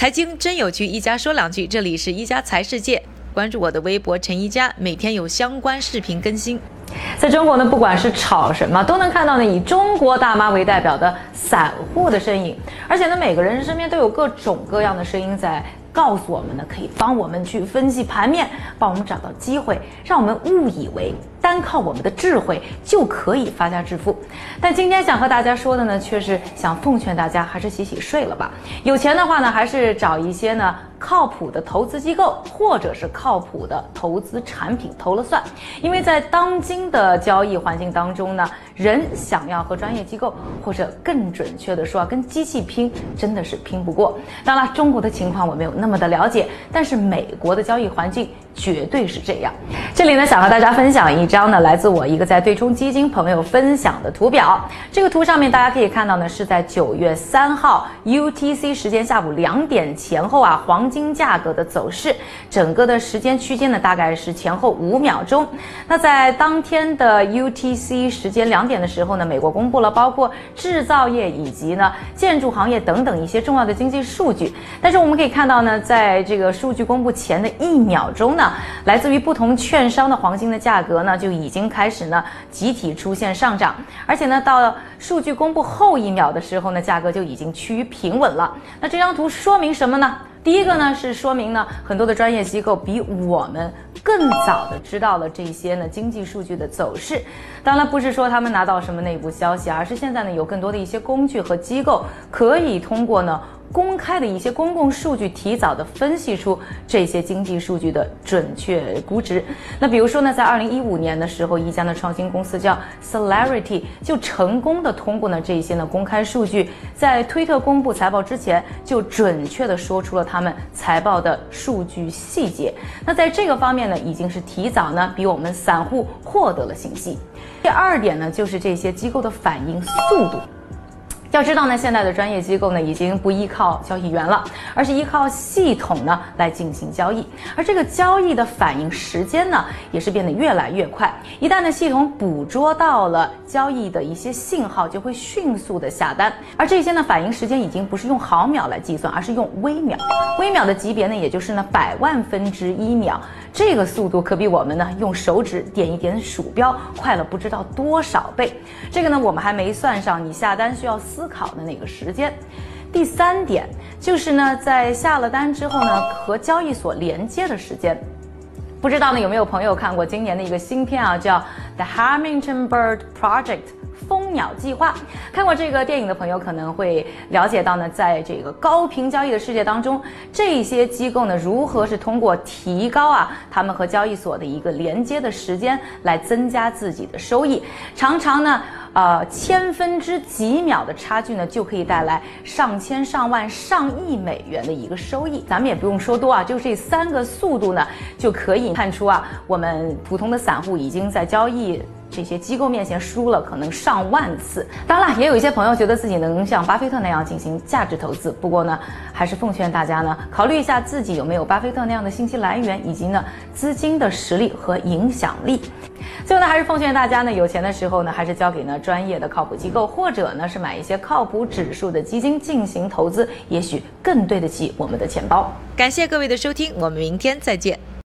财经真有趣，一家说两句。这里是一家财世界，关注我的微博陈一家，每天有相关视频更新。在中国呢，不管是炒什么，都能看到呢以中国大妈为代表的散户的身影，而且呢，每个人身边都有各种各样的声音在。告诉我们呢，可以帮我们去分析盘面，帮我们找到机会，让我们误以为单靠我们的智慧就可以发家致富。但今天想和大家说的呢，却是想奉劝大家，还是洗洗睡了吧。有钱的话呢，还是找一些呢靠谱的投资机构，或者是靠谱的投资产品投了算。因为在当今的交易环境当中呢，人想要和专业机构，或者更准确的说啊，跟机器拼，真的是拼不过。当然，中国的情况我没有。那么的了解，但是美国的交易环境绝对是这样。这里呢，想和大家分享一张呢，来自我一个在对冲基金朋友分享的图表。这个图上面大家可以看到呢，是在九月三号 UTC 时间下午两点前后啊，黄金价格的走势，整个的时间区间呢，大概是前后五秒钟。那在当天的 UTC 时间两点的时候呢，美国公布了包括制造业以及呢建筑行业等等一些重要的经济数据。但是我们可以看到呢。在这个数据公布前的一秒钟呢，来自于不同券商的黄金的价格呢就已经开始呢集体出现上涨，而且呢到数据公布后一秒的时候呢，价格就已经趋于平稳了。那这张图说明什么呢？第一个呢是说明呢很多的专业机构比我们更早的知道了这些呢经济数据的走势。当然不是说他们拿到什么内部消息，而是现在呢有更多的一些工具和机构可以通过呢。公开的一些公共数据，提早的分析出这些经济数据的准确估值。那比如说呢，在二零一五年的时候，一家呢创新公司叫 Celerity，就成功的通过呢这一些呢公开数据，在推特公布财报之前，就准确的说出了他们财报的数据细节。那在这个方面呢，已经是提早呢比我们散户获得了信息。第二点呢，就是这些机构的反应速度。要知道呢，现在的专业机构呢，已经不依靠交易员了，而是依靠系统呢来进行交易。而这个交易的反应时间呢，也是变得越来越快。一旦呢系统捕捉到了交易的一些信号，就会迅速的下单。而这些呢反应时间已经不是用毫秒来计算，而是用微秒。微秒的级别呢，也就是呢百万分之一秒。这个速度可比我们呢用手指点一点鼠标快了不知道多少倍。这个呢，我们还没算上你下单需要思考的那个时间。第三点就是呢，在下了单之后呢，和交易所连接的时间。不知道呢有没有朋友看过今年的一个新片啊，叫《The Hamilton Bird Project》。蜂鸟计划，看过这个电影的朋友可能会了解到呢，在这个高频交易的世界当中，这些机构呢如何是通过提高啊他们和交易所的一个连接的时间来增加自己的收益，常常呢，呃千分之几秒的差距呢就可以带来上千上万上亿美元的一个收益。咱们也不用说多啊，就这三个速度呢就可以看出啊，我们普通的散户已经在交易。这些机构面前输了可能上万次。当然了，也有一些朋友觉得自己能像巴菲特那样进行价值投资。不过呢，还是奉劝大家呢，考虑一下自己有没有巴菲特那样的信息来源，以及呢资金的实力和影响力。最后呢，还是奉劝大家呢，有钱的时候呢，还是交给呢专业的靠谱机构，或者呢是买一些靠谱指数的基金进行投资，也许更对得起我们的钱包。感谢各位的收听，我们明天再见。